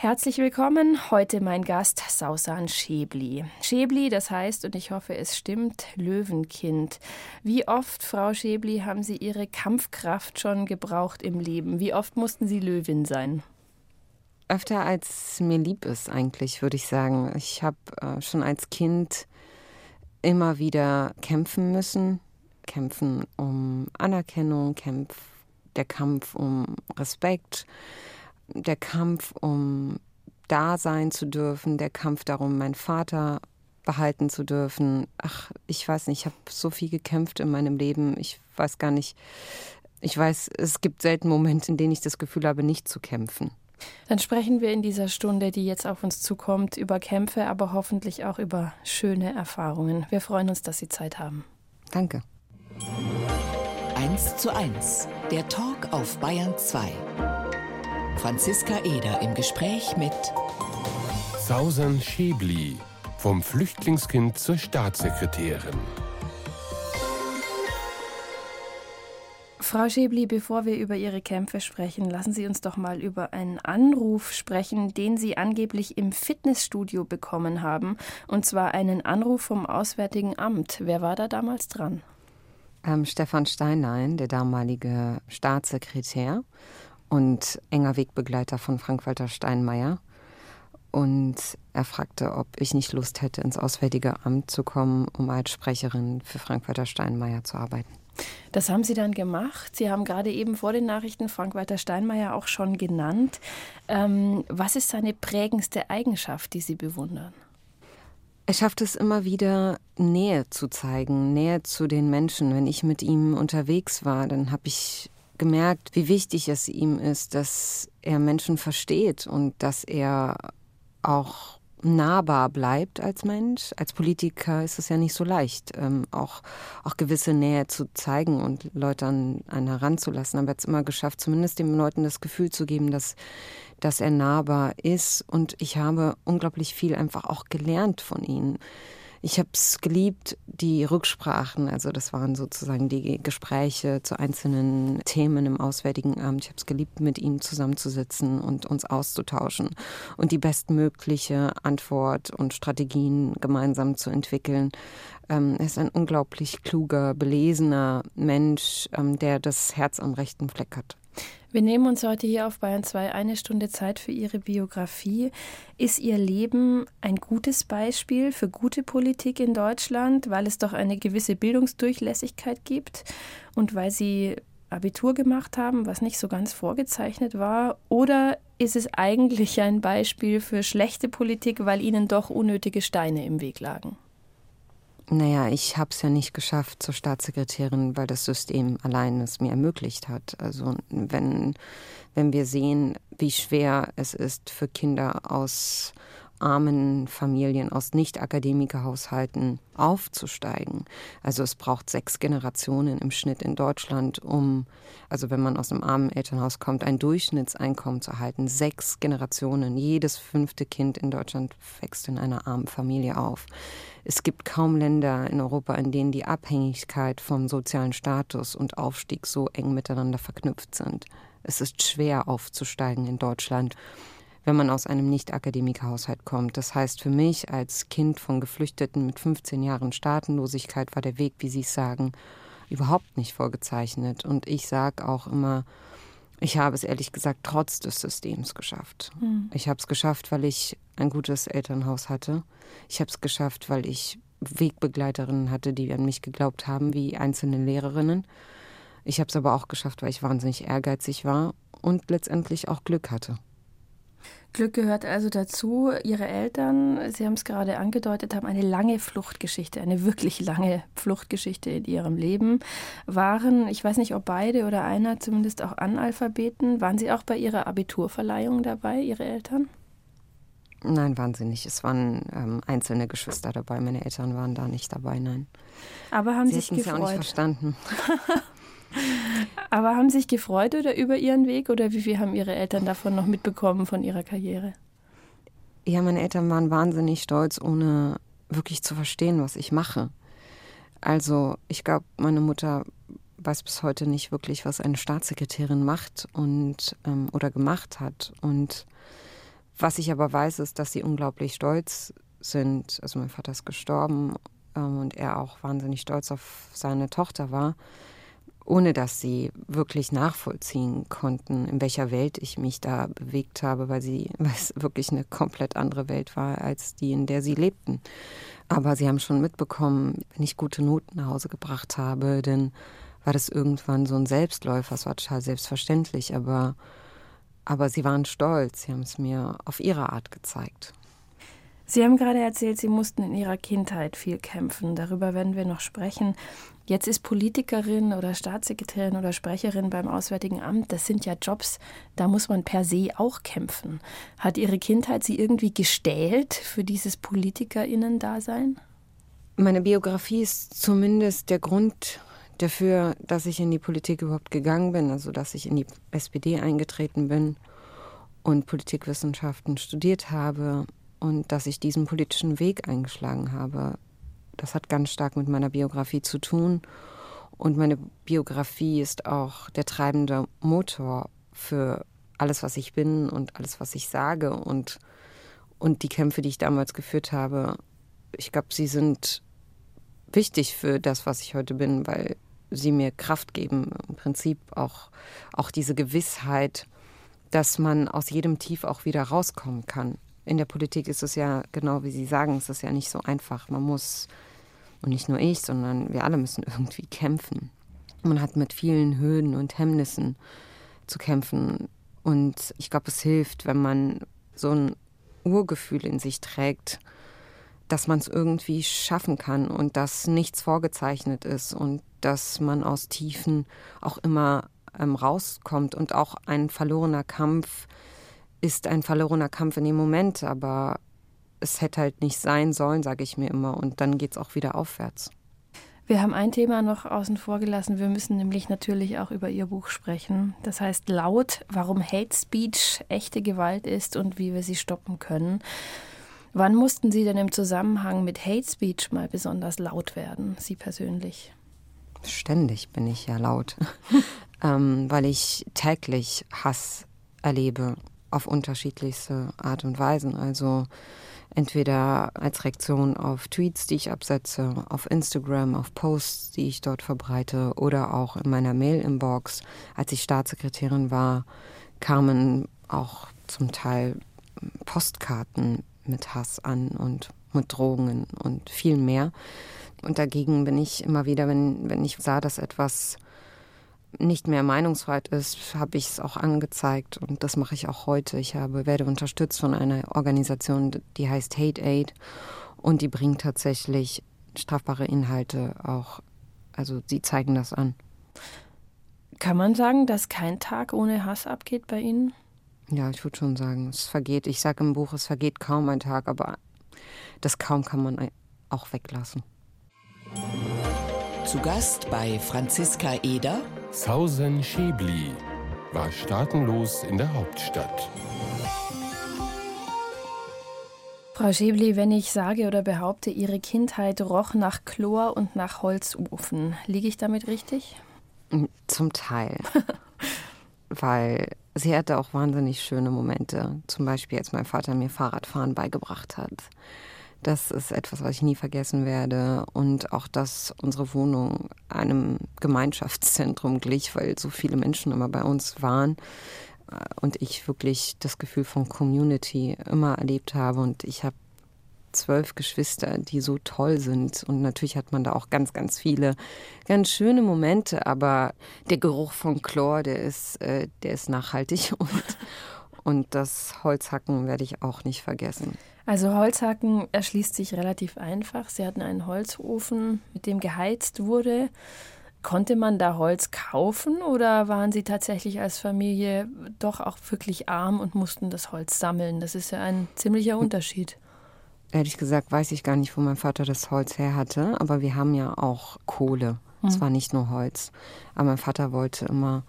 Herzlich willkommen. Heute mein Gast Sausan Schäbli. Schäbli, das heißt, und ich hoffe, es stimmt, Löwenkind. Wie oft, Frau Schäbli, haben Sie Ihre Kampfkraft schon gebraucht im Leben? Wie oft mussten Sie Löwin sein? Öfter als mir lieb ist eigentlich, würde ich sagen. Ich habe äh, schon als Kind immer wieder kämpfen müssen. Kämpfen um Anerkennung, Kämpf, der Kampf um Respekt der Kampf um da sein zu dürfen, der Kampf darum, meinen Vater behalten zu dürfen. Ach, ich weiß nicht, ich habe so viel gekämpft in meinem Leben. Ich weiß gar nicht. Ich weiß, es gibt selten Momente, in denen ich das Gefühl habe, nicht zu kämpfen. Dann sprechen wir in dieser Stunde, die jetzt auf uns zukommt, über Kämpfe, aber hoffentlich auch über schöne Erfahrungen. Wir freuen uns, dass Sie Zeit haben. Danke. 1 zu 1, der Talk auf Bayern 2. Franziska Eder im Gespräch mit Sausan Schäbli, vom Flüchtlingskind zur Staatssekretärin. Frau Schäbli, bevor wir über Ihre Kämpfe sprechen, lassen Sie uns doch mal über einen Anruf sprechen, den Sie angeblich im Fitnessstudio bekommen haben. Und zwar einen Anruf vom Auswärtigen Amt. Wer war da damals dran? Ähm, Stefan Steinlein, der damalige Staatssekretär und enger Wegbegleiter von Frank-Walter Steinmeier. Und er fragte, ob ich nicht Lust hätte, ins Auswärtige Amt zu kommen, um als Sprecherin für Frank-Walter Steinmeier zu arbeiten. Das haben Sie dann gemacht. Sie haben gerade eben vor den Nachrichten Frank-Walter Steinmeier auch schon genannt. Ähm, was ist seine prägendste Eigenschaft, die Sie bewundern? Er schafft es immer wieder, Nähe zu zeigen, Nähe zu den Menschen. Wenn ich mit ihm unterwegs war, dann habe ich gemerkt, wie wichtig es ihm ist, dass er Menschen versteht und dass er auch nahbar bleibt als Mensch. Als Politiker ist es ja nicht so leicht, ähm, auch, auch gewisse Nähe zu zeigen und Leute an einen heranzulassen. Aber er hat es immer geschafft, zumindest den Leuten das Gefühl zu geben, dass, dass er nahbar ist. Und ich habe unglaublich viel einfach auch gelernt von ihm. Ich habe es geliebt, die Rücksprachen, also das waren sozusagen die Gespräche zu einzelnen Themen im Auswärtigen Amt. Ich habe es geliebt, mit ihm zusammenzusitzen und uns auszutauschen und die bestmögliche Antwort und Strategien gemeinsam zu entwickeln. Ähm, er ist ein unglaublich kluger, belesener Mensch, ähm, der das Herz am rechten Fleck hat. Wir nehmen uns heute hier auf Bayern 2 eine Stunde Zeit für Ihre Biografie. Ist Ihr Leben ein gutes Beispiel für gute Politik in Deutschland, weil es doch eine gewisse Bildungsdurchlässigkeit gibt und weil Sie Abitur gemacht haben, was nicht so ganz vorgezeichnet war? Oder ist es eigentlich ein Beispiel für schlechte Politik, weil Ihnen doch unnötige Steine im Weg lagen? Naja, ich habe es ja nicht geschafft zur Staatssekretärin, weil das System allein es mir ermöglicht hat. Also wenn, wenn wir sehen, wie schwer es ist für Kinder aus armen Familien, aus Nicht-Akademikerhaushalten aufzusteigen. Also es braucht sechs Generationen im Schnitt in Deutschland, um, also wenn man aus einem armen Elternhaus kommt, ein Durchschnittseinkommen zu erhalten. Sechs Generationen. Jedes fünfte Kind in Deutschland wächst in einer armen Familie auf. Es gibt kaum Länder in Europa, in denen die Abhängigkeit vom sozialen Status und Aufstieg so eng miteinander verknüpft sind. Es ist schwer aufzusteigen in Deutschland, wenn man aus einem Nicht-Akademiker-Haushalt kommt. Das heißt, für mich als Kind von Geflüchteten mit 15 Jahren Staatenlosigkeit war der Weg, wie Sie es sagen, überhaupt nicht vorgezeichnet. Und ich sage auch immer, ich habe es ehrlich gesagt trotz des Systems geschafft. Mhm. Ich habe es geschafft, weil ich ein gutes Elternhaus hatte. Ich habe es geschafft, weil ich Wegbegleiterinnen hatte, die an mich geglaubt haben, wie einzelne Lehrerinnen. Ich habe es aber auch geschafft, weil ich wahnsinnig ehrgeizig war und letztendlich auch Glück hatte. Glück gehört also dazu. Ihre Eltern, Sie haben es gerade angedeutet, haben eine lange Fluchtgeschichte, eine wirklich lange Fluchtgeschichte in ihrem Leben. Waren, ich weiß nicht, ob beide oder einer zumindest auch Analphabeten. Waren Sie auch bei Ihrer Abiturverleihung dabei, Ihre Eltern? Nein, wahnsinnig. Es waren ähm, einzelne Geschwister dabei. Meine Eltern waren da nicht dabei, nein. Aber haben Sie sich gefreut? ja auch nicht verstanden. Aber haben Sie sich gefreut oder über Ihren Weg oder wie viel haben Ihre Eltern davon noch mitbekommen von Ihrer Karriere? Ja, meine Eltern waren wahnsinnig stolz, ohne wirklich zu verstehen, was ich mache. Also ich glaube, meine Mutter weiß bis heute nicht wirklich, was eine Staatssekretärin macht und ähm, oder gemacht hat. Und Was ich aber weiß, ist, dass sie unglaublich stolz sind. Also mein Vater ist gestorben ähm, und er auch wahnsinnig stolz auf seine Tochter war, ohne dass sie wirklich nachvollziehen konnten, in welcher Welt ich mich da bewegt habe, weil sie, weil es wirklich eine komplett andere Welt war als die, in der sie lebten. Aber sie haben schon mitbekommen, wenn ich gute Noten nach Hause gebracht habe, dann war das irgendwann so ein Selbstläufer. Es war total selbstverständlich, aber, aber sie waren stolz. Sie haben es mir auf ihre Art gezeigt. Sie haben gerade erzählt, Sie mussten in Ihrer Kindheit viel kämpfen. Darüber werden wir noch sprechen. Jetzt ist Politikerin oder Staatssekretärin oder Sprecherin beim Auswärtigen Amt. Das sind ja Jobs, da muss man per se auch kämpfen. Hat Ihre Kindheit Sie irgendwie gestählt für dieses Politikerinnen-Dasein? Meine Biografie ist zumindest der Grund dafür, dass ich in die Politik überhaupt gegangen bin, also dass ich in die SPD eingetreten bin und Politikwissenschaften studiert habe und dass ich diesen politischen Weg eingeschlagen habe. Das hat ganz stark mit meiner Biografie zu tun. Und meine Biografie ist auch der treibende Motor für alles, was ich bin und alles, was ich sage und, und die Kämpfe, die ich damals geführt habe. Ich glaube, sie sind wichtig für das, was ich heute bin, weil sie mir Kraft geben. Im Prinzip auch, auch diese Gewissheit, dass man aus jedem Tief auch wieder rauskommen kann in der Politik ist es ja genau wie Sie sagen, es ist ja nicht so einfach. Man muss, und nicht nur ich, sondern wir alle müssen irgendwie kämpfen. Man hat mit vielen Höhen und Hemmnissen zu kämpfen. Und ich glaube, es hilft, wenn man so ein Urgefühl in sich trägt, dass man es irgendwie schaffen kann und dass nichts vorgezeichnet ist und dass man aus Tiefen auch immer ähm, rauskommt und auch ein verlorener Kampf ist ein verlorener Kampf in dem Moment, aber es hätte halt nicht sein sollen, sage ich mir immer. Und dann geht es auch wieder aufwärts. Wir haben ein Thema noch außen vor gelassen. Wir müssen nämlich natürlich auch über Ihr Buch sprechen. Das heißt laut, warum Hate Speech echte Gewalt ist und wie wir sie stoppen können. Wann mussten Sie denn im Zusammenhang mit Hate Speech mal besonders laut werden, Sie persönlich? Ständig bin ich ja laut, ähm, weil ich täglich Hass erlebe auf unterschiedlichste Art und Weisen. Also entweder als Reaktion auf Tweets, die ich absetze, auf Instagram, auf Posts, die ich dort verbreite oder auch in meiner Mail-Inbox. Als ich Staatssekretärin war, kamen auch zum Teil Postkarten mit Hass an und mit Drohungen und viel mehr. Und dagegen bin ich immer wieder, wenn, wenn ich sah, dass etwas nicht mehr Meinungsfreiheit ist, habe ich es auch angezeigt und das mache ich auch heute. Ich habe, werde unterstützt von einer Organisation, die heißt Hate Aid und die bringt tatsächlich strafbare Inhalte auch, also sie zeigen das an. Kann man sagen, dass kein Tag ohne Hass abgeht bei Ihnen? Ja, ich würde schon sagen, es vergeht, ich sage im Buch, es vergeht kaum ein Tag, aber das kaum kann man auch weglassen. Zu Gast bei Franziska Eder Sausen Schäbli war staatenlos in der Hauptstadt. Frau Schäbli, wenn ich sage oder behaupte, Ihre Kindheit roch nach Chlor und nach Holzofen, liege ich damit richtig? Zum Teil. Weil sie hatte auch wahnsinnig schöne Momente. Zum Beispiel, als mein Vater mir Fahrradfahren beigebracht hat. Das ist etwas, was ich nie vergessen werde. Und auch, dass unsere Wohnung einem Gemeinschaftszentrum glich, weil so viele Menschen immer bei uns waren. Und ich wirklich das Gefühl von Community immer erlebt habe. Und ich habe zwölf Geschwister, die so toll sind. Und natürlich hat man da auch ganz, ganz viele ganz schöne Momente. Aber der Geruch von Chlor, der ist, äh, der ist nachhaltig. Und, und das Holzhacken werde ich auch nicht vergessen. Also Holzhacken erschließt sich relativ einfach. Sie hatten einen Holzofen, mit dem geheizt wurde. Konnte man da Holz kaufen oder waren Sie tatsächlich als Familie doch auch wirklich arm und mussten das Holz sammeln? Das ist ja ein ziemlicher hm. Unterschied. Ehrlich gesagt weiß ich gar nicht, wo mein Vater das Holz her hatte, aber wir haben ja auch Kohle. Es hm. war nicht nur Holz. Aber mein Vater wollte immer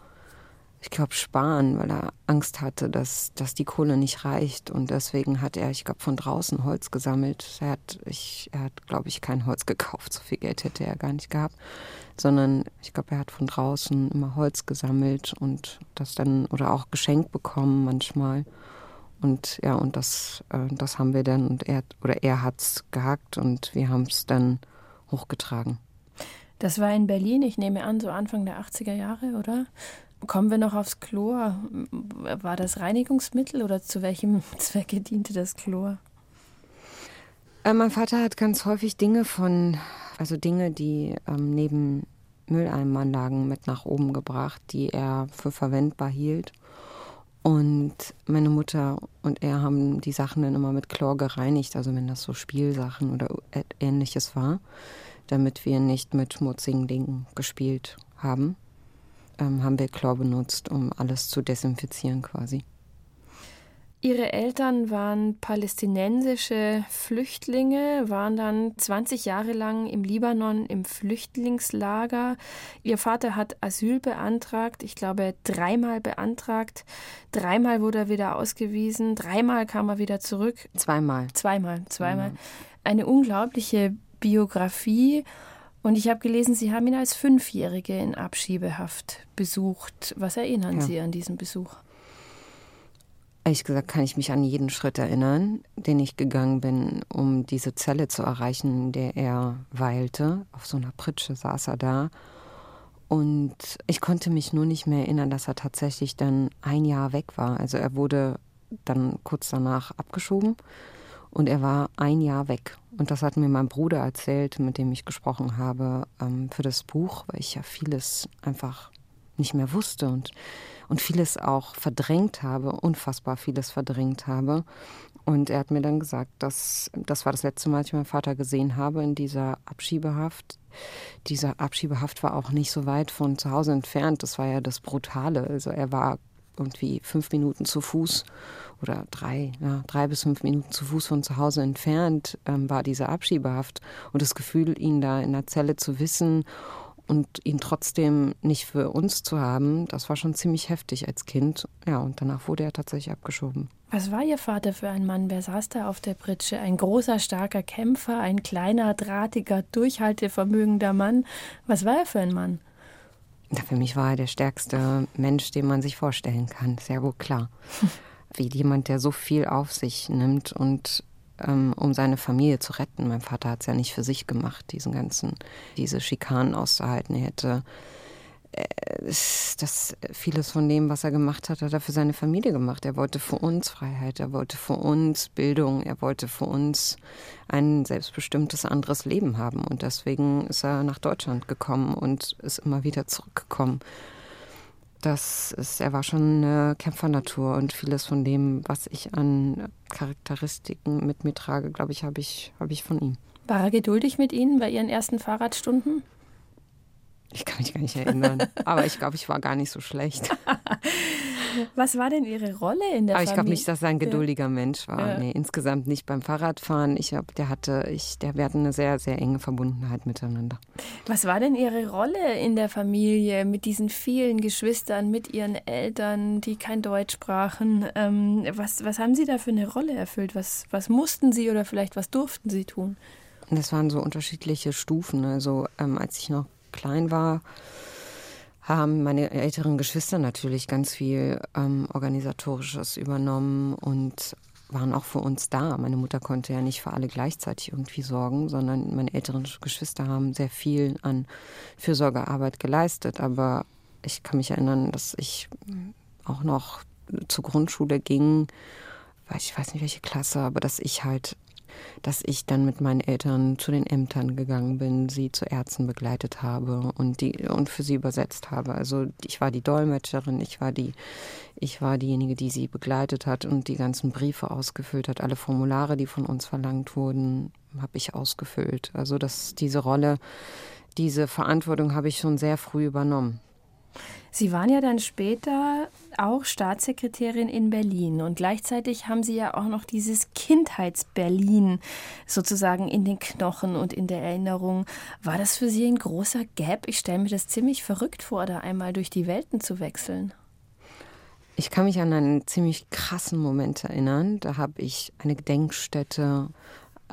ich glaube, sparen, weil er Angst hatte, dass, dass die Kohle nicht reicht. Und deswegen hat er, ich glaube, von draußen Holz gesammelt. Er hat, ich, hat, glaube ich, kein Holz gekauft. So viel Geld hätte er gar nicht gehabt. Sondern ich glaube, er hat von draußen immer Holz gesammelt und das dann oder auch geschenkt bekommen manchmal. Und ja, und das, äh, das haben wir dann und er oder er hat's gehackt und wir haben es dann hochgetragen. Das war in Berlin, ich nehme an, so Anfang der 80er Jahre, oder? Kommen wir noch aufs Chlor. War das Reinigungsmittel oder zu welchem Zwecke diente das Chlor? Äh, mein Vater hat ganz häufig Dinge von, also Dinge, die ähm, neben Mülleimanlagen mit nach oben gebracht, die er für verwendbar hielt. Und meine Mutter und er haben die Sachen dann immer mit Chlor gereinigt, also wenn das so Spielsachen oder ähnliches war, damit wir nicht mit schmutzigen Dingen gespielt haben, ähm, haben wir Chlor benutzt, um alles zu desinfizieren quasi. Ihre Eltern waren palästinensische Flüchtlinge, waren dann 20 Jahre lang im Libanon im Flüchtlingslager. Ihr Vater hat Asyl beantragt, ich glaube dreimal beantragt. Dreimal wurde er wieder ausgewiesen, dreimal kam er wieder zurück. Zweimal. Zweimal, zweimal. Eine unglaubliche Biografie. Und ich habe gelesen, Sie haben ihn als Fünfjährige in Abschiebehaft besucht. Was erinnern ja. Sie an diesen Besuch? Ehrlich gesagt kann ich mich an jeden Schritt erinnern, den ich gegangen bin, um diese Zelle zu erreichen, in der er weilte. Auf so einer Pritsche saß er da. Und ich konnte mich nur nicht mehr erinnern, dass er tatsächlich dann ein Jahr weg war. Also er wurde dann kurz danach abgeschoben und er war ein Jahr weg. Und das hat mir mein Bruder erzählt, mit dem ich gesprochen habe, ähm, für das Buch, weil ich ja vieles einfach nicht mehr wusste und und vieles auch verdrängt habe, unfassbar vieles verdrängt habe. Und er hat mir dann gesagt, dass das war das letzte Mal, als ich meinen Vater gesehen habe in dieser Abschiebehaft. Diese Abschiebehaft war auch nicht so weit von zu Hause entfernt. Das war ja das Brutale. Also er war irgendwie fünf Minuten zu Fuß oder drei, ja, drei bis fünf Minuten zu Fuß von zu Hause entfernt ähm, war diese Abschiebehaft. Und das Gefühl, ihn da in der Zelle zu wissen und ihn trotzdem nicht für uns zu haben, das war schon ziemlich heftig als Kind. Ja, und danach wurde er tatsächlich abgeschoben. Was war Ihr Vater für ein Mann? Wer saß da auf der Pritsche? Ein großer, starker Kämpfer, ein kleiner, drahtiger, durchhaltevermögender Mann. Was war er für ein Mann? Für mich war er der stärkste Mensch, den man sich vorstellen kann. Sehr wohl klar. Wie jemand, der so viel auf sich nimmt und ähm, um seine Familie zu retten. Mein Vater hat es ja nicht für sich gemacht, diesen ganzen, diese Schikanen auszuhalten. Er hätte äh, das vieles von dem, was er gemacht hat, hat er für seine Familie gemacht. Er wollte für uns Freiheit, er wollte für uns Bildung, er wollte für uns ein selbstbestimmtes anderes Leben haben. Und deswegen ist er nach Deutschland gekommen und ist immer wieder zurückgekommen das ist, er war schon eine Kämpfernatur und vieles von dem, was ich an Charakteristiken mit mir trage, glaube ich, habe ich, hab ich von ihm. War er geduldig mit Ihnen bei Ihren ersten Fahrradstunden? Ich kann mich gar nicht erinnern. Aber ich glaube, ich war gar nicht so schlecht. Was war denn Ihre Rolle in der Aber ich glaube nicht, dass er ein geduldiger. Mensch war. Ja. Nee, insgesamt nicht beim Fahrradfahren. Ich hab, der hatte, ich, der, wir hatten eine sehr, sehr enge Verbundenheit miteinander. Was war denn Ihre Rolle in der Familie mit diesen vielen Geschwistern, mit Ihren Eltern, die kein Deutsch sprachen? Ähm, was, was haben Sie da für eine Rolle erfüllt? Was, was mussten Sie oder vielleicht was durften Sie tun? Das waren so unterschiedliche Stufen. Also ähm, als ich noch klein war, haben meine älteren Geschwister natürlich ganz viel ähm, organisatorisches übernommen und waren auch für uns da. Meine Mutter konnte ja nicht für alle gleichzeitig irgendwie sorgen, sondern meine älteren Geschwister haben sehr viel an Fürsorgearbeit geleistet. Aber ich kann mich erinnern, dass ich auch noch zur Grundschule ging, ich weiß nicht welche Klasse, aber dass ich halt dass ich dann mit meinen Eltern zu den Ämtern gegangen bin, sie zu Ärzten begleitet habe und die und für sie übersetzt habe. Also ich war die Dolmetscherin, ich war die ich war diejenige, die sie begleitet hat und die ganzen Briefe ausgefüllt hat. Alle Formulare, die von uns verlangt wurden, habe ich ausgefüllt. Also dass diese Rolle, diese Verantwortung habe ich schon sehr früh übernommen. Sie waren ja dann später auch Staatssekretärin in Berlin und gleichzeitig haben Sie ja auch noch dieses Kindheits-Berlin sozusagen in den Knochen und in der Erinnerung. War das für Sie ein großer Gap? Ich stelle mir das ziemlich verrückt vor, da einmal durch die Welten zu wechseln. Ich kann mich an einen ziemlich krassen Moment erinnern. Da habe ich eine Gedenkstätte,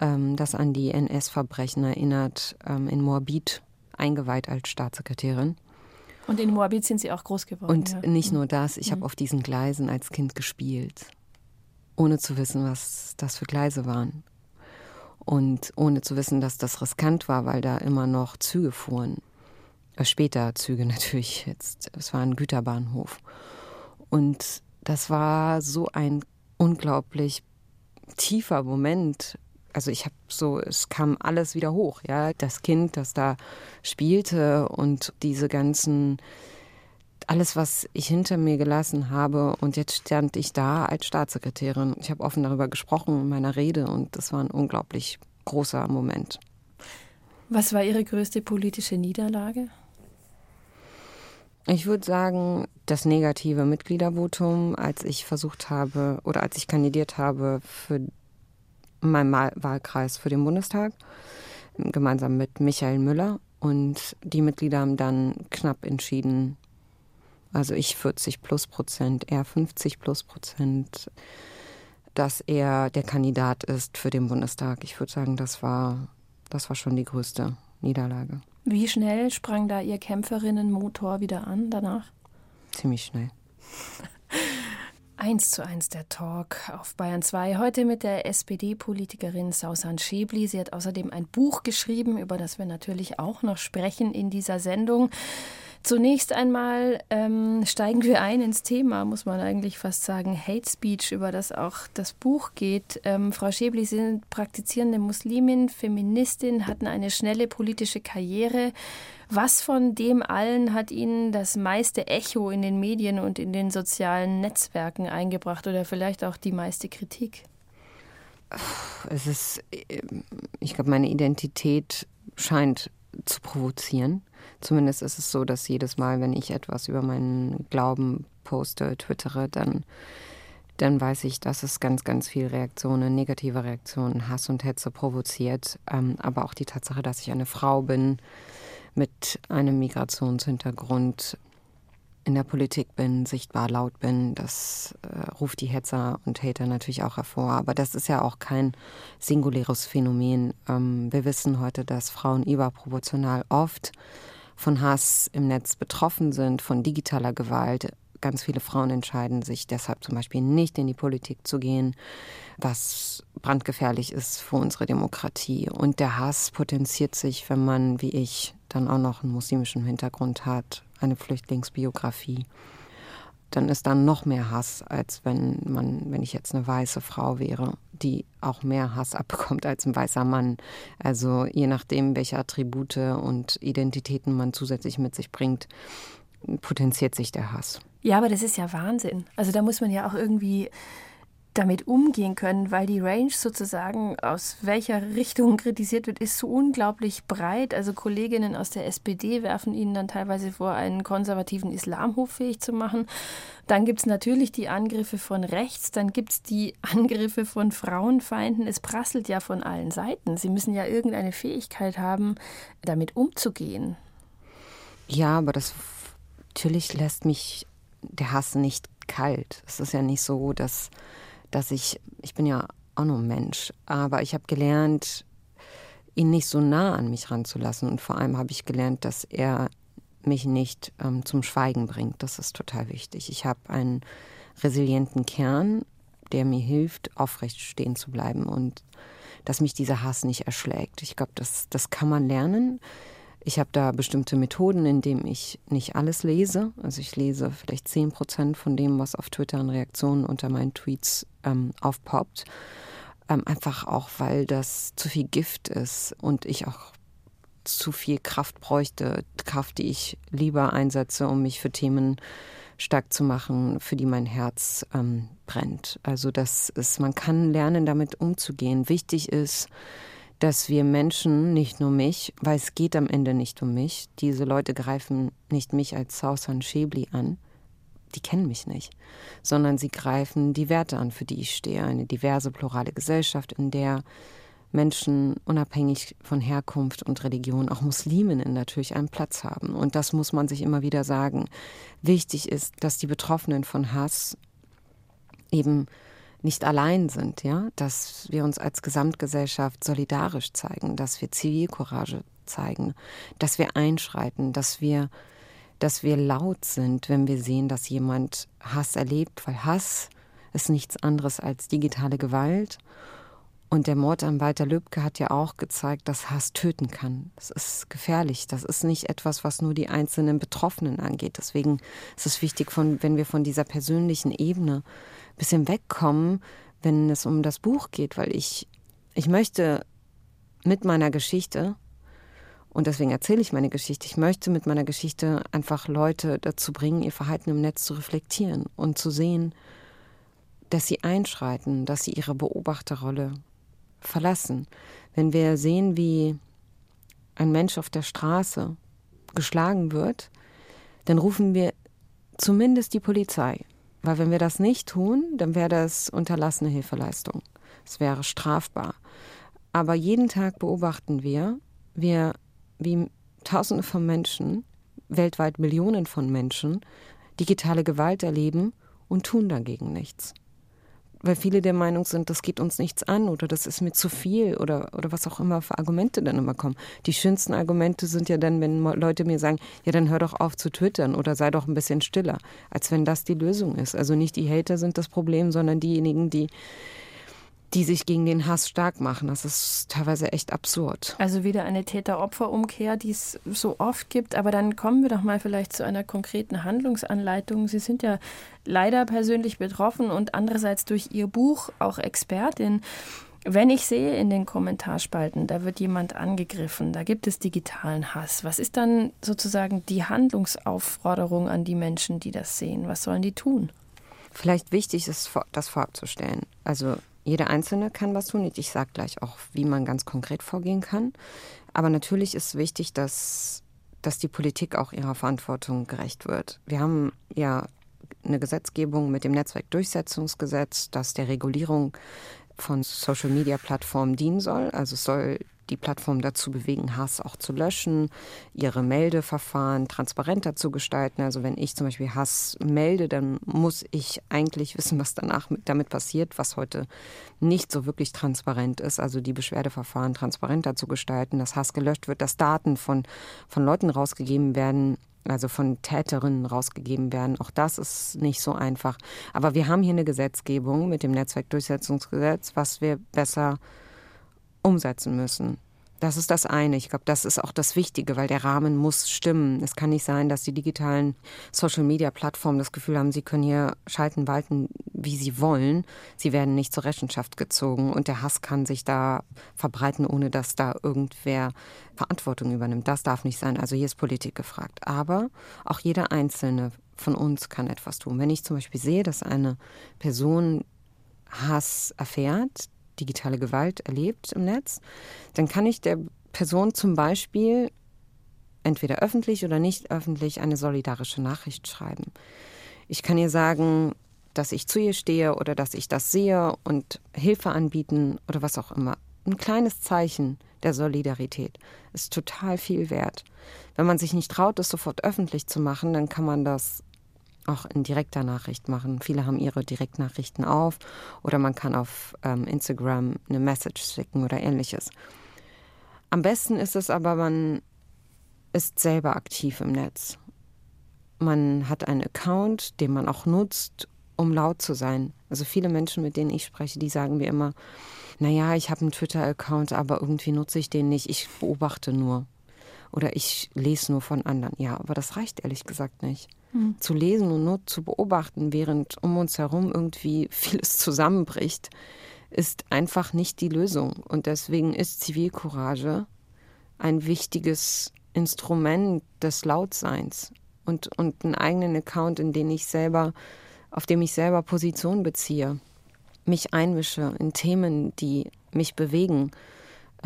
ähm, das an die NS-Verbrechen erinnert, ähm, in Moabit eingeweiht als Staatssekretärin. Und in Moabit sind Sie auch groß geworden. Und nicht ja. nur das, ich habe auf diesen Gleisen als Kind gespielt. ohne zu wissen, was das für Gleise waren. Und ohne zu wissen, dass das riskant war, weil da immer noch Züge fuhren. Äh, später Züge natürlich, jetzt, es war ein Güterbahnhof. Und das war so ein unglaublich tiefer Moment. Also ich habe so, es kam alles wieder hoch, ja. Das Kind, das da spielte und diese ganzen alles, was ich hinter mir gelassen habe. Und jetzt stand ich da als Staatssekretärin. Ich habe offen darüber gesprochen in meiner Rede und das war ein unglaublich großer Moment. Was war Ihre größte politische Niederlage? Ich würde sagen, das negative Mitgliedervotum, als ich versucht habe oder als ich kandidiert habe für meinen Wahlkreis für den Bundestag, gemeinsam mit Michael Müller. Und die Mitglieder haben dann knapp entschieden, also ich 40 plus Prozent, er 50 plus Prozent, dass er der Kandidat ist für den Bundestag. Ich würde sagen, das war, das war schon die größte Niederlage. Wie schnell sprang da Ihr Kämpferinnenmotor wieder an danach? Ziemlich schnell. 1 zu 1 der Talk auf Bayern 2. Heute mit der SPD-Politikerin Sausan Schäbli. Sie hat außerdem ein Buch geschrieben, über das wir natürlich auch noch sprechen in dieser Sendung. Zunächst einmal ähm, steigen wir ein ins Thema, muss man eigentlich fast sagen, Hate Speech, über das auch das Buch geht. Ähm, Frau Schäbli, Sie sind praktizierende Muslimin, Feministin, hatten eine schnelle politische Karriere. Was von dem allen hat Ihnen das meiste Echo in den Medien und in den sozialen Netzwerken eingebracht oder vielleicht auch die meiste Kritik? Es ist, äh, ich glaube, meine Identität scheint zu provozieren. Zumindest ist es so, dass jedes Mal, wenn ich etwas über meinen Glauben poste, twittere, dann, dann weiß ich, dass es ganz, ganz viel Reaktionen, negative Reaktionen, Hass und Hetze provoziert. Ähm, aber auch die Tatsache, dass ich eine Frau bin mit einem Migrationshintergrund, in der Politik bin, sichtbar laut bin, das äh, ruft die Hetzer und Hater natürlich auch hervor. Aber das ist ja auch kein singuläres Phänomen. Ähm, wir wissen heute, dass Frauen überproportional oft von Hass im Netz betroffen sind, von digitaler Gewalt. Ganz viele Frauen entscheiden sich deshalb zum Beispiel nicht in die Politik zu gehen, was brandgefährlich ist für unsere Demokratie. Und der Hass potenziert sich, wenn man, wie ich, dann auch noch einen muslimischen Hintergrund hat eine Flüchtlingsbiografie, dann ist dann noch mehr Hass, als wenn man, wenn ich jetzt eine weiße Frau wäre, die auch mehr Hass abbekommt als ein weißer Mann. Also je nachdem, welche Attribute und Identitäten man zusätzlich mit sich bringt, potenziert sich der Hass. Ja, aber das ist ja Wahnsinn. Also da muss man ja auch irgendwie damit umgehen können, weil die Range sozusagen, aus welcher Richtung kritisiert wird, ist so unglaublich breit. Also Kolleginnen aus der SPD werfen ihnen dann teilweise vor, einen konservativen Islam hoffähig zu machen. Dann gibt es natürlich die Angriffe von rechts, dann gibt es die Angriffe von Frauenfeinden. Es prasselt ja von allen Seiten. Sie müssen ja irgendeine Fähigkeit haben, damit umzugehen. Ja, aber das natürlich lässt mich der Hass nicht kalt. Es ist ja nicht so, dass dass ich, ich bin ja auch nur Mensch, aber ich habe gelernt, ihn nicht so nah an mich ranzulassen. Und vor allem habe ich gelernt, dass er mich nicht ähm, zum Schweigen bringt. Das ist total wichtig. Ich habe einen resilienten Kern, der mir hilft, aufrecht stehen zu bleiben und dass mich dieser Hass nicht erschlägt. Ich glaube, das, das kann man lernen. Ich habe da bestimmte Methoden, in denen ich nicht alles lese. Also ich lese vielleicht 10 Prozent von dem, was auf Twitter an Reaktionen unter meinen Tweets ähm, aufpoppt. Ähm, einfach auch, weil das zu viel Gift ist und ich auch zu viel Kraft bräuchte. Kraft, die ich lieber einsetze, um mich für Themen stark zu machen, für die mein Herz ähm, brennt. Also das ist, man kann lernen, damit umzugehen. Wichtig ist, dass wir Menschen, nicht nur mich, weil es geht am Ende nicht um mich, diese Leute greifen nicht mich als Sausan Schäbli an, die kennen mich nicht, sondern sie greifen die Werte an, für die ich stehe, eine diverse, plurale Gesellschaft, in der Menschen unabhängig von Herkunft und Religion, auch Musliminnen natürlich einen Platz haben. Und das muss man sich immer wieder sagen. Wichtig ist, dass die Betroffenen von Hass eben nicht allein sind, ja, dass wir uns als Gesamtgesellschaft solidarisch zeigen, dass wir Zivilcourage zeigen, dass wir einschreiten, dass wir, dass wir laut sind, wenn wir sehen, dass jemand Hass erlebt, weil Hass ist nichts anderes als digitale Gewalt. Und der Mord an Walter Lübcke hat ja auch gezeigt, dass Hass töten kann. Das ist gefährlich. Das ist nicht etwas, was nur die einzelnen Betroffenen angeht. Deswegen ist es wichtig, von, wenn wir von dieser persönlichen Ebene bisschen wegkommen, wenn es um das Buch geht, weil ich, ich möchte mit meiner Geschichte, und deswegen erzähle ich meine Geschichte, ich möchte mit meiner Geschichte einfach Leute dazu bringen, ihr Verhalten im Netz zu reflektieren und zu sehen, dass sie einschreiten, dass sie ihre Beobachterrolle verlassen. Wenn wir sehen, wie ein Mensch auf der Straße geschlagen wird, dann rufen wir zumindest die Polizei. Weil wenn wir das nicht tun, dann wäre das unterlassene Hilfeleistung. Es wäre strafbar. Aber jeden Tag beobachten wir, wir wie Tausende von Menschen, weltweit Millionen von Menschen, digitale Gewalt erleben und tun dagegen nichts weil viele der Meinung sind, das geht uns nichts an oder das ist mir zu viel oder, oder was auch immer für Argumente dann immer kommen. Die schönsten Argumente sind ja dann, wenn Leute mir sagen, ja, dann hör doch auf zu twittern oder sei doch ein bisschen stiller, als wenn das die Lösung ist. Also nicht die Hater sind das Problem, sondern diejenigen, die die sich gegen den Hass stark machen. Das ist teilweise echt absurd. Also wieder eine Täter-Opfer-Umkehr, die es so oft gibt. Aber dann kommen wir doch mal vielleicht zu einer konkreten Handlungsanleitung. Sie sind ja leider persönlich betroffen und andererseits durch Ihr Buch auch Expertin. Wenn ich sehe in den Kommentarspalten, da wird jemand angegriffen, da gibt es digitalen Hass, was ist dann sozusagen die Handlungsaufforderung an die Menschen, die das sehen? Was sollen die tun? Vielleicht wichtig ist, das vorzustellen. Also jeder Einzelne kann was tun. Ich sage gleich auch, wie man ganz konkret vorgehen kann. Aber natürlich ist wichtig, dass, dass die Politik auch ihrer Verantwortung gerecht wird. Wir haben ja eine Gesetzgebung mit dem Netzwerkdurchsetzungsgesetz, das der Regulierung von Social-Media-Plattformen dienen soll. Also es soll die Plattform dazu bewegen, Hass auch zu löschen, ihre Meldeverfahren transparenter zu gestalten. Also wenn ich zum Beispiel Hass melde, dann muss ich eigentlich wissen, was danach damit passiert, was heute nicht so wirklich transparent ist. Also die Beschwerdeverfahren transparenter zu gestalten, dass Hass gelöscht wird, dass Daten von, von Leuten rausgegeben werden, also von Täterinnen rausgegeben werden. Auch das ist nicht so einfach. Aber wir haben hier eine Gesetzgebung mit dem Netzwerkdurchsetzungsgesetz, was wir besser umsetzen müssen. Das ist das eine. Ich glaube, das ist auch das Wichtige, weil der Rahmen muss stimmen. Es kann nicht sein, dass die digitalen Social-Media-Plattformen das Gefühl haben, sie können hier schalten, walten, wie sie wollen. Sie werden nicht zur Rechenschaft gezogen und der Hass kann sich da verbreiten, ohne dass da irgendwer Verantwortung übernimmt. Das darf nicht sein. Also hier ist Politik gefragt. Aber auch jeder Einzelne von uns kann etwas tun. Wenn ich zum Beispiel sehe, dass eine Person Hass erfährt, digitale Gewalt erlebt im Netz, dann kann ich der Person zum Beispiel entweder öffentlich oder nicht öffentlich eine solidarische Nachricht schreiben. Ich kann ihr sagen, dass ich zu ihr stehe oder dass ich das sehe und Hilfe anbieten oder was auch immer. Ein kleines Zeichen der Solidarität ist total viel wert. Wenn man sich nicht traut, das sofort öffentlich zu machen, dann kann man das auch in direkter Nachricht machen. Viele haben ihre Direktnachrichten auf oder man kann auf ähm, Instagram eine Message schicken oder ähnliches. Am besten ist es aber, man ist selber aktiv im Netz. Man hat einen Account, den man auch nutzt, um laut zu sein. Also viele Menschen, mit denen ich spreche, die sagen mir immer, naja, ich habe einen Twitter-Account, aber irgendwie nutze ich den nicht, ich beobachte nur. Oder ich lese nur von anderen. Ja, aber das reicht ehrlich gesagt nicht. Mhm. Zu lesen und nur zu beobachten, während um uns herum irgendwie vieles zusammenbricht, ist einfach nicht die Lösung. Und deswegen ist Zivilcourage ein wichtiges Instrument des Lautseins und, und einen eigenen Account, in den ich selber, auf dem ich selber Position beziehe, mich einmische in Themen, die mich bewegen.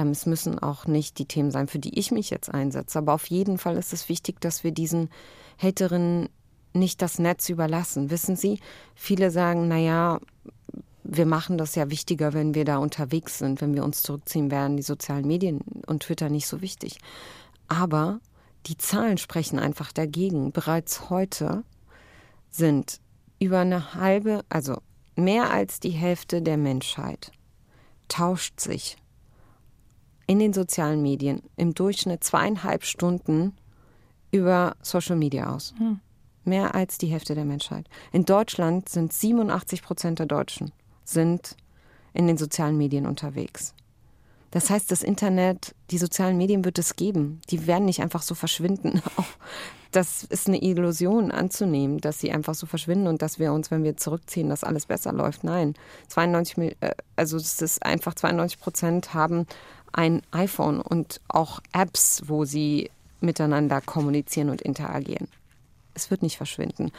Ähm, es müssen auch nicht die Themen sein, für die ich mich jetzt einsetze, aber auf jeden Fall ist es wichtig, dass wir diesen Haterinnen nicht das Netz überlassen. Wissen Sie, viele sagen, naja, wir machen das ja wichtiger, wenn wir da unterwegs sind, wenn wir uns zurückziehen, werden die sozialen Medien und Twitter nicht so wichtig. Aber die Zahlen sprechen einfach dagegen. Bereits heute sind über eine halbe, also mehr als die Hälfte der Menschheit tauscht sich in den sozialen Medien im Durchschnitt zweieinhalb Stunden über Social Media aus. Hm. Mehr als die Hälfte der Menschheit. In Deutschland sind 87 Prozent der Deutschen sind in den sozialen Medien unterwegs. Das heißt, das Internet, die sozialen Medien wird es geben. Die werden nicht einfach so verschwinden. Das ist eine Illusion anzunehmen, dass sie einfach so verschwinden und dass wir uns, wenn wir zurückziehen, dass alles besser läuft. Nein, 92, äh, also es ist einfach 92 Prozent haben ein iPhone und auch Apps, wo sie miteinander kommunizieren und interagieren. Es wird nicht verschwinden.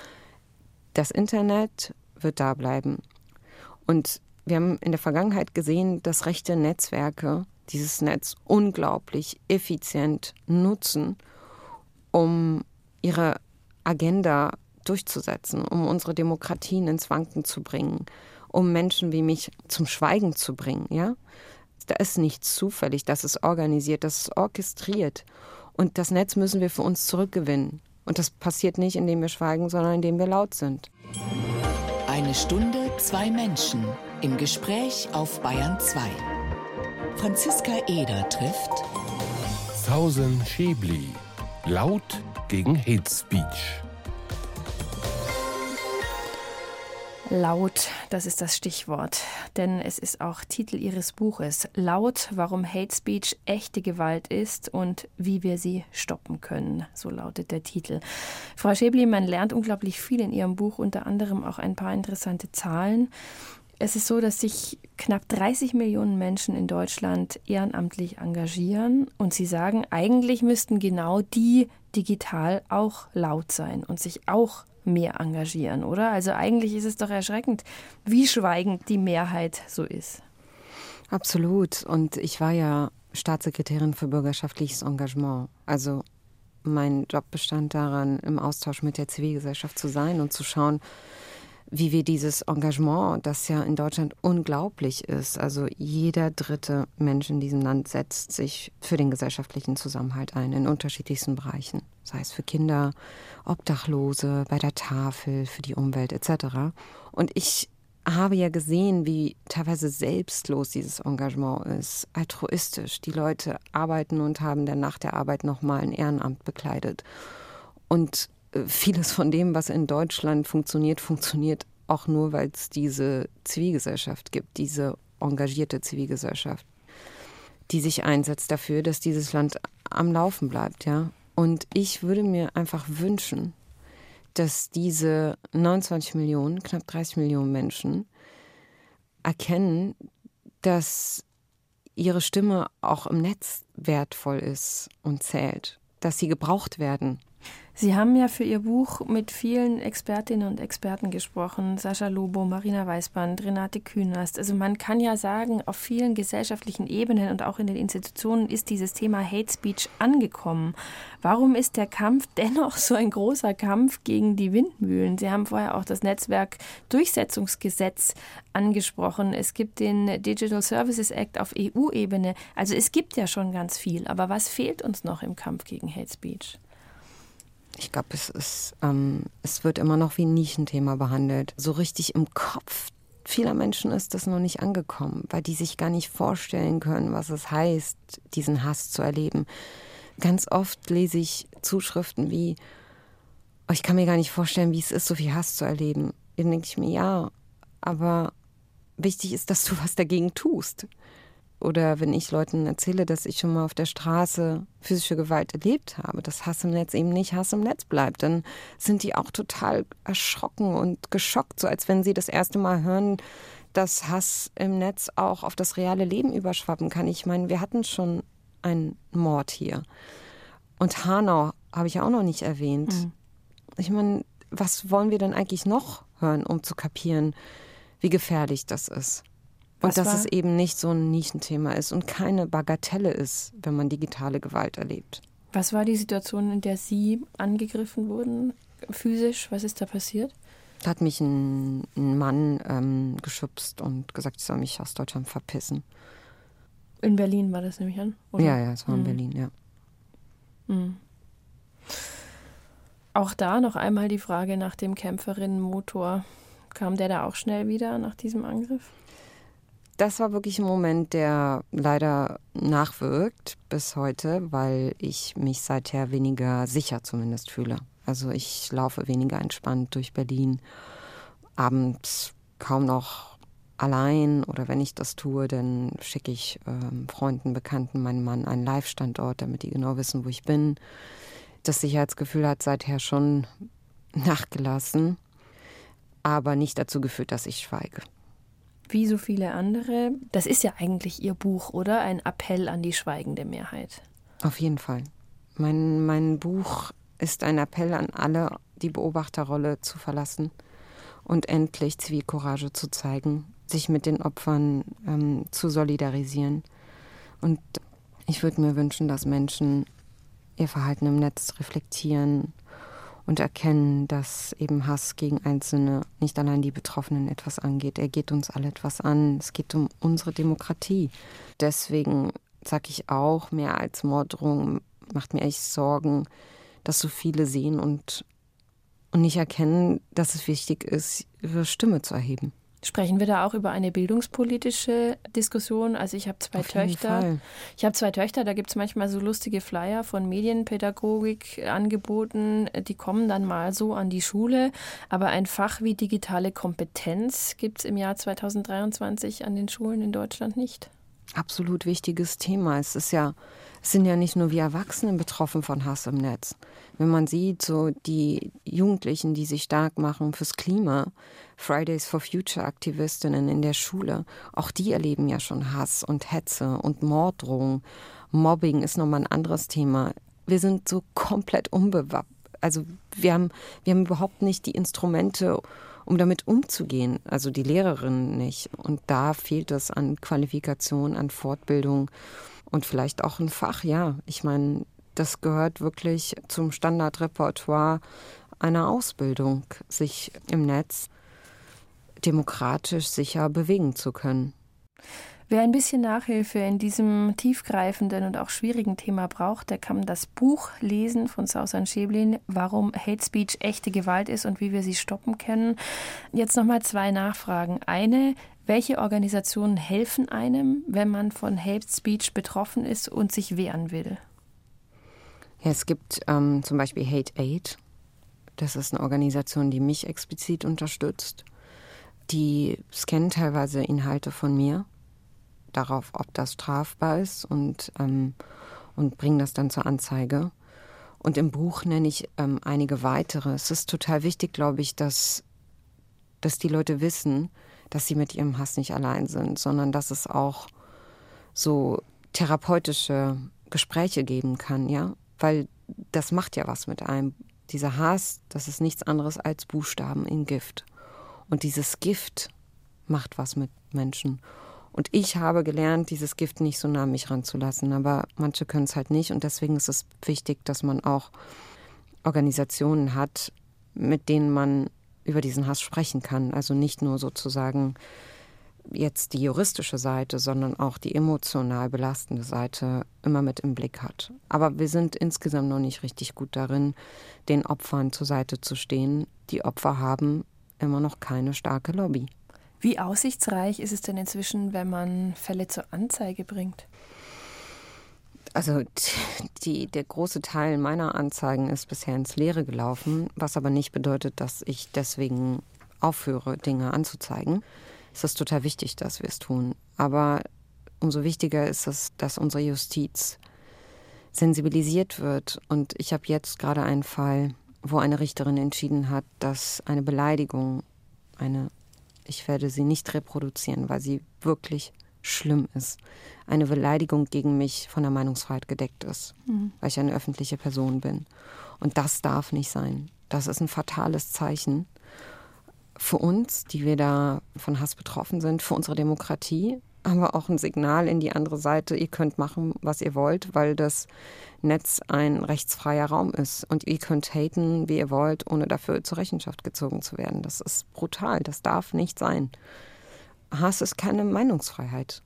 Das Internet wird da bleiben. Und wir haben in der Vergangenheit gesehen, dass rechte Netzwerke dieses Netz unglaublich effizient nutzen, um ihre Agenda durchzusetzen, um unsere Demokratien ins Wanken zu bringen, um Menschen wie mich zum Schweigen zu bringen, ja? Da ist nichts zufällig, das ist organisiert, das ist orchestriert. Und das Netz müssen wir für uns zurückgewinnen. Und das passiert nicht, indem wir schweigen, sondern indem wir laut sind. Eine Stunde, zwei Menschen im Gespräch auf Bayern 2. Franziska Eder trifft Sausen Schäbli. Laut gegen Hate Speech. Laut, das ist das Stichwort, denn es ist auch Titel Ihres Buches. Laut, warum Hate Speech echte Gewalt ist und wie wir sie stoppen können. So lautet der Titel. Frau Schäbli, man lernt unglaublich viel in Ihrem Buch, unter anderem auch ein paar interessante Zahlen. Es ist so, dass sich knapp 30 Millionen Menschen in Deutschland ehrenamtlich engagieren und Sie sagen, eigentlich müssten genau die digital auch laut sein und sich auch mehr engagieren, oder? Also eigentlich ist es doch erschreckend, wie schweigend die Mehrheit so ist. Absolut. Und ich war ja Staatssekretärin für bürgerschaftliches Engagement. Also mein Job bestand daran, im Austausch mit der Zivilgesellschaft zu sein und zu schauen, wie wir dieses Engagement, das ja in Deutschland unglaublich ist, also jeder dritte Mensch in diesem Land setzt sich für den gesellschaftlichen Zusammenhalt ein, in unterschiedlichsten Bereichen, sei es für Kinder, Obdachlose, bei der Tafel, für die Umwelt etc. Und ich habe ja gesehen, wie teilweise selbstlos dieses Engagement ist, altruistisch. Die Leute arbeiten und haben dann nach der Arbeit nochmal ein Ehrenamt bekleidet. Und vieles von dem, was in Deutschland funktioniert, funktioniert auch nur, weil es diese Zivilgesellschaft gibt, diese engagierte Zivilgesellschaft, die sich einsetzt dafür, dass dieses Land am Laufen bleibt, ja. Und ich würde mir einfach wünschen, dass diese 29 Millionen, knapp 30 Millionen Menschen erkennen, dass ihre Stimme auch im Netz wertvoll ist und zählt, dass sie gebraucht werden Sie haben ja für Ihr Buch mit vielen Expertinnen und Experten gesprochen. Sascha Lobo, Marina Weißband, Renate Künast. Also man kann ja sagen, auf vielen gesellschaftlichen Ebenen und auch in den Institutionen ist dieses Thema Hate Speech angekommen. Warum ist der Kampf dennoch so ein großer Kampf gegen die Windmühlen? Sie haben vorher auch das Netzwerk Durchsetzungsgesetz angesprochen. Es gibt den Digital Services Act auf EU-Ebene. Also es gibt ja schon ganz viel. Aber was fehlt uns noch im Kampf gegen Hate Speech? Glaube, es ist, ähm, es wird immer noch wie ein Nischenthema behandelt. So richtig im Kopf vieler Menschen ist das noch nicht angekommen, weil die sich gar nicht vorstellen können, was es heißt, diesen Hass zu erleben. Ganz oft lese ich Zuschriften wie, oh, ich kann mir gar nicht vorstellen, wie es ist, so viel Hass zu erleben. Dann denke ich mir, ja, aber wichtig ist, dass du was dagegen tust. Oder wenn ich Leuten erzähle, dass ich schon mal auf der Straße physische Gewalt erlebt habe, dass Hass im Netz eben nicht Hass im Netz bleibt, dann sind die auch total erschrocken und geschockt, so als wenn sie das erste Mal hören, dass Hass im Netz auch auf das reale Leben überschwappen kann. Ich meine, wir hatten schon einen Mord hier. Und Hanau habe ich auch noch nicht erwähnt. Mhm. Ich meine, was wollen wir denn eigentlich noch hören, um zu kapieren, wie gefährlich das ist? Und dass es eben nicht so ein Nischenthema ist und keine Bagatelle ist, wenn man digitale Gewalt erlebt. Was war die Situation, in der Sie angegriffen wurden, physisch? Was ist da passiert? Da hat mich ein, ein Mann ähm, geschubst und gesagt, ich soll mich aus Deutschland verpissen. In Berlin war das nämlich an? Oder? Ja, ja, es war mhm. in Berlin, ja. Mhm. Auch da noch einmal die Frage nach dem Kämpferinnenmotor. Kam der da auch schnell wieder nach diesem Angriff? Das war wirklich ein Moment, der leider nachwirkt bis heute, weil ich mich seither weniger sicher zumindest fühle. Also ich laufe weniger entspannt durch Berlin. Abends kaum noch allein oder wenn ich das tue, dann schicke ich ähm, Freunden, Bekannten, meinem Mann einen Live-Standort, damit die genau wissen, wo ich bin. Das Sicherheitsgefühl hat seither schon nachgelassen, aber nicht dazu geführt, dass ich schweige. Wie so viele andere. Das ist ja eigentlich Ihr Buch, oder? Ein Appell an die schweigende Mehrheit. Auf jeden Fall. Mein, mein Buch ist ein Appell an alle, die Beobachterrolle zu verlassen und endlich Zivilcourage zu zeigen, sich mit den Opfern ähm, zu solidarisieren. Und ich würde mir wünschen, dass Menschen ihr Verhalten im Netz reflektieren und erkennen, dass eben Hass gegen Einzelne nicht allein die Betroffenen etwas angeht. Er geht uns alle etwas an. Es geht um unsere Demokratie. Deswegen sage ich auch, mehr als Morddrohung macht mir echt Sorgen, dass so viele sehen und, und nicht erkennen, dass es wichtig ist, ihre Stimme zu erheben. Sprechen wir da auch über eine bildungspolitische Diskussion? Also ich habe zwei Auf Töchter. Ich habe zwei Töchter, da gibt es manchmal so lustige Flyer von Medienpädagogik angeboten, die kommen dann mal so an die Schule. Aber ein Fach wie digitale Kompetenz gibt es im Jahr 2023 an den Schulen in Deutschland nicht. Absolut wichtiges Thema. Es ist ja es sind ja nicht nur wir Erwachsenen betroffen von Hass im Netz. Wenn man sieht, so die Jugendlichen, die sich stark machen fürs Klima, Fridays for Future Aktivistinnen in der Schule, auch die erleben ja schon Hass und Hetze und Morddrohung. Mobbing ist nochmal ein anderes Thema. Wir sind so komplett unbewappnet. Also wir haben, wir haben überhaupt nicht die Instrumente, um damit umzugehen. Also die Lehrerinnen nicht. Und da fehlt es an Qualifikation, an Fortbildung. Und vielleicht auch ein Fach, ja. Ich meine, das gehört wirklich zum Standardrepertoire einer Ausbildung, sich im Netz demokratisch sicher bewegen zu können. Wer ein bisschen Nachhilfe in diesem tiefgreifenden und auch schwierigen Thema braucht, der kann das Buch lesen von Sausan Schäblin, warum Hate Speech echte Gewalt ist und wie wir sie stoppen können. Jetzt nochmal zwei Nachfragen. Eine, welche Organisationen helfen einem, wenn man von Hate Speech betroffen ist und sich wehren will? Ja, es gibt ähm, zum Beispiel Hate Aid. Das ist eine Organisation, die mich explizit unterstützt. Die scannen teilweise Inhalte von mir, darauf, ob das strafbar ist und, ähm, und bringen das dann zur Anzeige. Und im Buch nenne ich ähm, einige weitere. Es ist total wichtig, glaube ich, dass, dass die Leute wissen, dass sie mit ihrem Hass nicht allein sind, sondern dass es auch so therapeutische Gespräche geben kann, ja, weil das macht ja was mit einem. Dieser Hass, das ist nichts anderes als Buchstaben in Gift. Und dieses Gift macht was mit Menschen. Und ich habe gelernt, dieses Gift nicht so nah an mich ranzulassen, aber manche können es halt nicht. Und deswegen ist es wichtig, dass man auch Organisationen hat, mit denen man über diesen Hass sprechen kann. Also nicht nur sozusagen jetzt die juristische Seite, sondern auch die emotional belastende Seite immer mit im Blick hat. Aber wir sind insgesamt noch nicht richtig gut darin, den Opfern zur Seite zu stehen. Die Opfer haben immer noch keine starke Lobby. Wie aussichtsreich ist es denn inzwischen, wenn man Fälle zur Anzeige bringt? Also die, der große Teil meiner Anzeigen ist bisher ins Leere gelaufen, was aber nicht bedeutet, dass ich deswegen aufhöre, Dinge anzuzeigen. Es ist total wichtig, dass wir es tun. Aber umso wichtiger ist es, dass unsere Justiz sensibilisiert wird. Und ich habe jetzt gerade einen Fall, wo eine Richterin entschieden hat, dass eine Beleidigung, eine, ich werde sie nicht reproduzieren, weil sie wirklich schlimm ist, eine Beleidigung gegen mich von der Meinungsfreiheit gedeckt ist, mhm. weil ich eine öffentliche Person bin. Und das darf nicht sein. Das ist ein fatales Zeichen für uns, die wir da von Hass betroffen sind, für unsere Demokratie, aber auch ein Signal in die andere Seite, ihr könnt machen, was ihr wollt, weil das Netz ein rechtsfreier Raum ist. Und ihr könnt haten, wie ihr wollt, ohne dafür zur Rechenschaft gezogen zu werden. Das ist brutal, das darf nicht sein. Hass ist keine Meinungsfreiheit.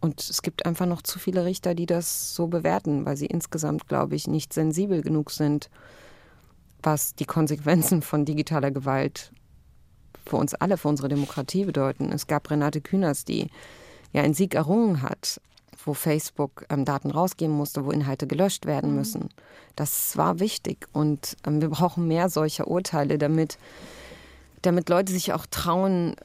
Und es gibt einfach noch zu viele Richter, die das so bewerten, weil sie insgesamt, glaube ich, nicht sensibel genug sind, was die Konsequenzen von digitaler Gewalt für uns alle, für unsere Demokratie bedeuten. Es gab Renate Künast, die ja einen Sieg errungen hat, wo Facebook ähm, Daten rausgeben musste, wo Inhalte gelöscht werden mhm. müssen. Das war wichtig und ähm, wir brauchen mehr solcher Urteile, damit, damit Leute sich auch trauen,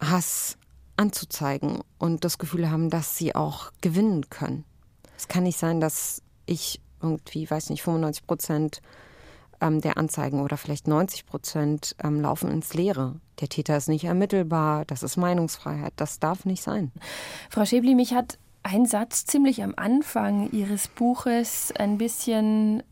Hass anzuzeigen und das Gefühl haben, dass sie auch gewinnen können. Es kann nicht sein, dass ich irgendwie, weiß nicht, 95 Prozent ähm, der Anzeigen oder vielleicht 90 Prozent ähm, laufen ins Leere. Der Täter ist nicht ermittelbar, das ist Meinungsfreiheit, das darf nicht sein. Frau Schäbli, mich hat ein Satz ziemlich am Anfang Ihres Buches ein bisschen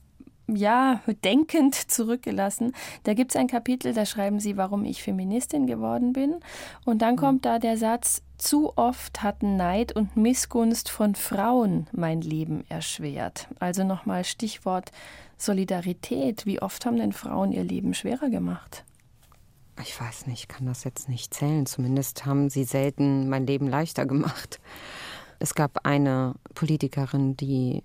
ja, denkend zurückgelassen. Da gibt es ein Kapitel, da schreiben Sie, warum ich Feministin geworden bin. Und dann kommt da der Satz, zu oft hatten Neid und Missgunst von Frauen mein Leben erschwert. Also nochmal Stichwort Solidarität. Wie oft haben denn Frauen ihr Leben schwerer gemacht? Ich weiß nicht, ich kann das jetzt nicht zählen. Zumindest haben sie selten mein Leben leichter gemacht. Es gab eine Politikerin, die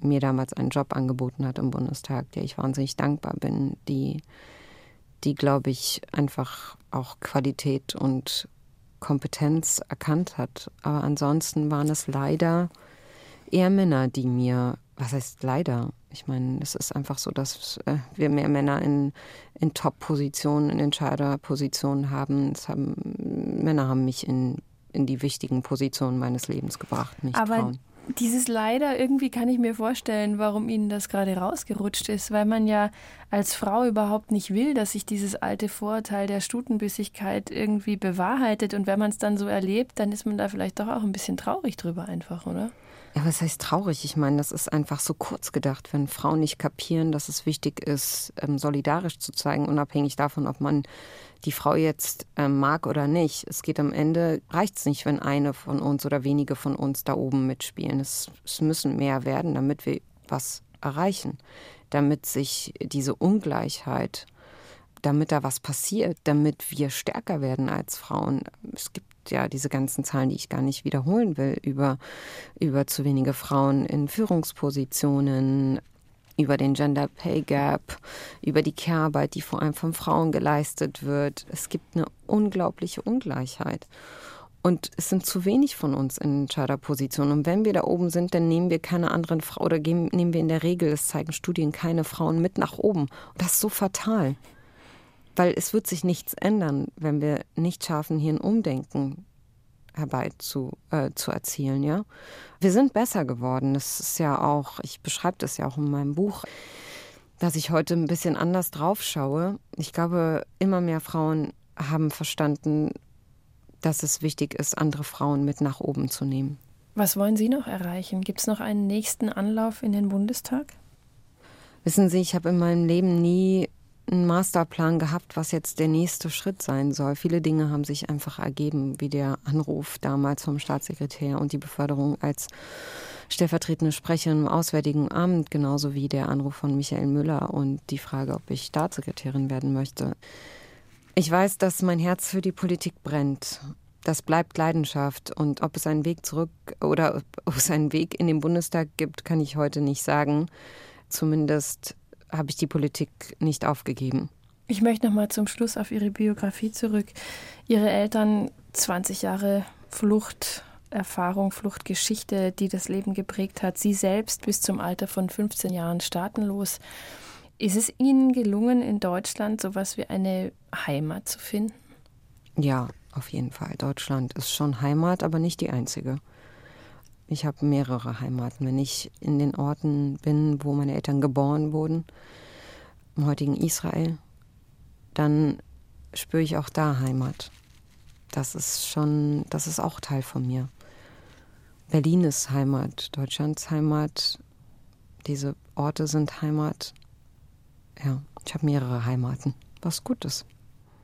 mir damals einen Job angeboten hat im Bundestag, der ich wahnsinnig dankbar bin, die, die glaube ich, einfach auch Qualität und Kompetenz erkannt hat. Aber ansonsten waren es leider eher Männer, die mir, was heißt leider? Ich meine, es ist einfach so, dass äh, wir mehr Männer in, in Top-Positionen, in Entscheiderpositionen haben. Es haben. Männer haben mich in, in die wichtigen Positionen meines Lebens gebracht, nicht Aber Frauen. Dieses Leider, irgendwie kann ich mir vorstellen, warum Ihnen das gerade rausgerutscht ist, weil man ja als Frau überhaupt nicht will, dass sich dieses alte Vorurteil der Stutenbissigkeit irgendwie bewahrheitet. Und wenn man es dann so erlebt, dann ist man da vielleicht doch auch ein bisschen traurig drüber einfach, oder? Ja, was heißt traurig? Ich meine, das ist einfach so kurz gedacht, wenn Frauen nicht kapieren, dass es wichtig ist, ähm, solidarisch zu zeigen, unabhängig davon, ob man die Frau jetzt ähm, mag oder nicht. Es geht am Ende, reicht es nicht, wenn eine von uns oder wenige von uns da oben mitspielen. Es, es müssen mehr werden, damit wir was erreichen, damit sich diese Ungleichheit damit da was passiert, damit wir stärker werden als Frauen. Es gibt ja diese ganzen Zahlen, die ich gar nicht wiederholen will, über, über zu wenige Frauen in Führungspositionen, über den Gender Pay Gap, über die Care-Arbeit, die vor allem von Frauen geleistet wird. Es gibt eine unglaubliche Ungleichheit. Und es sind zu wenig von uns in Entscheiderpositionen. Und wenn wir da oben sind, dann nehmen wir keine anderen Frauen oder geben, nehmen wir in der Regel, das zeigen Studien, keine Frauen mit nach oben. Und das ist so fatal. Weil es wird sich nichts ändern, wenn wir nicht schaffen, hier ein Umdenken herbei zu, äh, zu erzielen, ja. Wir sind besser geworden. Das ist ja auch, ich beschreibe das ja auch in meinem Buch, dass ich heute ein bisschen anders drauf schaue. Ich glaube, immer mehr Frauen haben verstanden, dass es wichtig ist, andere Frauen mit nach oben zu nehmen. Was wollen Sie noch erreichen? Gibt es noch einen nächsten Anlauf in den Bundestag? Wissen Sie, ich habe in meinem Leben nie einen Masterplan gehabt, was jetzt der nächste Schritt sein soll. Viele Dinge haben sich einfach ergeben, wie der Anruf damals vom Staatssekretär und die Beförderung als stellvertretende Sprecherin im Auswärtigen Amt, genauso wie der Anruf von Michael Müller und die Frage, ob ich Staatssekretärin werden möchte. Ich weiß, dass mein Herz für die Politik brennt. Das bleibt Leidenschaft. Und ob es einen Weg zurück oder ob es einen Weg in den Bundestag gibt, kann ich heute nicht sagen. Zumindest habe ich die Politik nicht aufgegeben. Ich möchte noch mal zum Schluss auf Ihre Biografie zurück. Ihre Eltern 20 Jahre Fluchterfahrung, Fluchtgeschichte, die das Leben geprägt hat. Sie selbst bis zum Alter von 15 Jahren staatenlos. Ist es Ihnen gelungen, in Deutschland sowas wie eine Heimat zu finden? Ja, auf jeden Fall. Deutschland ist schon Heimat, aber nicht die einzige. Ich habe mehrere Heimaten. Wenn ich in den Orten bin, wo meine Eltern geboren wurden, im heutigen Israel, dann spüre ich auch da Heimat. Das ist schon, das ist auch Teil von mir. Berlin ist Heimat, Deutschlands Heimat. Diese Orte sind Heimat. Ja, ich habe mehrere Heimaten, was gut ist.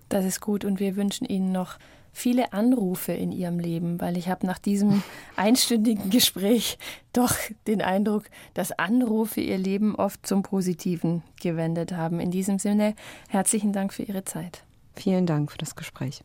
Das ist gut und wir wünschen Ihnen noch viele Anrufe in ihrem Leben, weil ich habe nach diesem einstündigen Gespräch doch den Eindruck, dass Anrufe ihr Leben oft zum Positiven gewendet haben. In diesem Sinne herzlichen Dank für Ihre Zeit. Vielen Dank für das Gespräch.